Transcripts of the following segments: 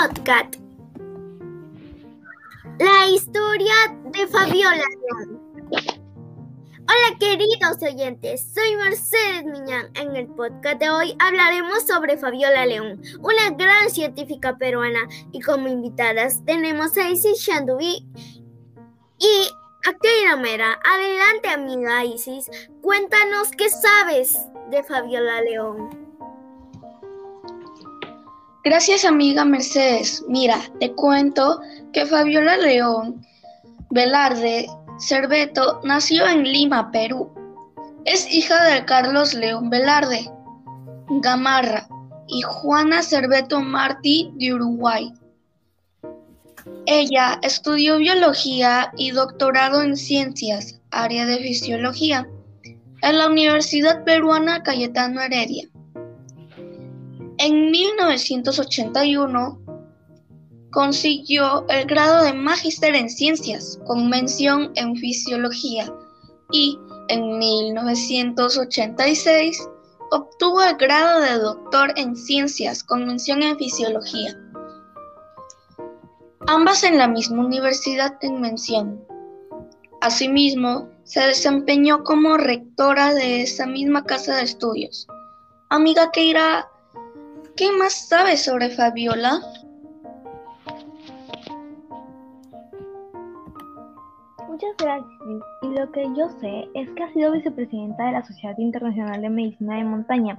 podcast. La historia de Fabiola León. Hola queridos oyentes, soy Mercedes Miñán. En el podcast de hoy hablaremos sobre Fabiola León, una gran científica peruana y como invitadas tenemos a Isis Shandubi y a Keira Mera. Adelante amiga Isis, cuéntanos qué sabes de Fabiola León. Gracias amiga Mercedes. Mira, te cuento que Fabiola León Velarde Cerveto nació en Lima, Perú. Es hija de Carlos León Velarde Gamarra y Juana Cerveto Martí de Uruguay. Ella estudió biología y doctorado en ciencias, área de fisiología, en la Universidad Peruana Cayetano Heredia. En 1981 consiguió el grado de Magíster en Ciencias con mención en Fisiología y en 1986 obtuvo el grado de Doctor en Ciencias con mención en Fisiología. Ambas en la misma universidad en mención. Asimismo, se desempeñó como rectora de esa misma casa de estudios. Amiga Keira, ¿Qué más sabes sobre Fabiola? Muchas gracias. Y lo que yo sé es que ha sido vicepresidenta de la Sociedad Internacional de Medicina de Montaña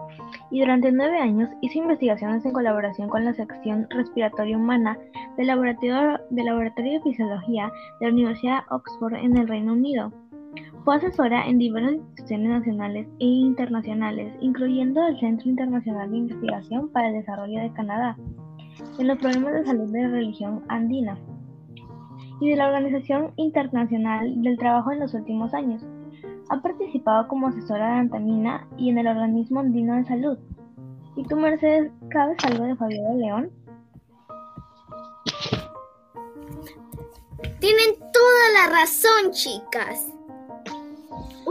y durante nueve años hizo investigaciones en colaboración con la sección respiratoria humana del Laboratorio de, Laboratorio de Fisiología de la Universidad de Oxford en el Reino Unido. Fue asesora en diversas instituciones nacionales e internacionales, incluyendo el Centro Internacional de Investigación para el Desarrollo de Canadá, en los problemas de salud de la religión andina y de la Organización Internacional del Trabajo en los últimos años. Ha participado como asesora de Antamina y en el Organismo Andino de Salud. ¿Y tú, Mercedes, sabes algo de Fabiola León? Tienen toda la razón, chicas.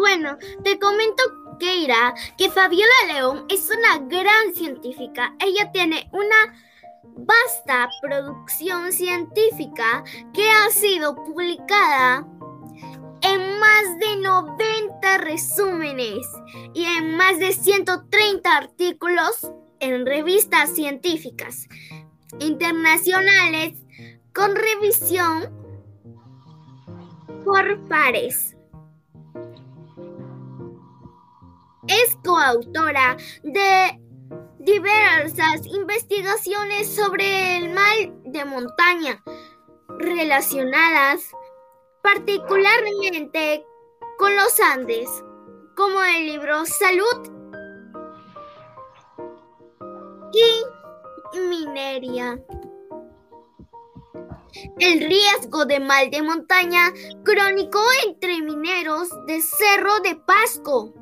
Bueno, te comento, Keira, que Fabiola León es una gran científica. Ella tiene una vasta producción científica que ha sido publicada en más de 90 resúmenes y en más de 130 artículos en revistas científicas internacionales con revisión por pares. Es coautora de diversas investigaciones sobre el mal de montaña relacionadas particularmente con los Andes, como el libro Salud y Minería. El riesgo de mal de montaña crónico entre mineros de Cerro de Pasco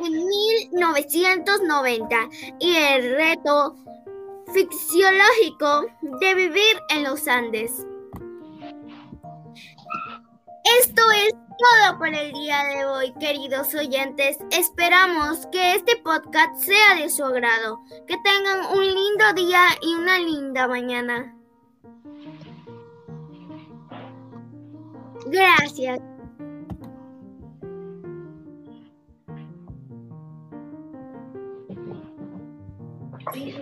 1990 y el reto fisiológico de vivir en los Andes. Esto es todo por el día de hoy, queridos oyentes. Esperamos que este podcast sea de su agrado. Que tengan un lindo día y una linda mañana. Gracias. Cái?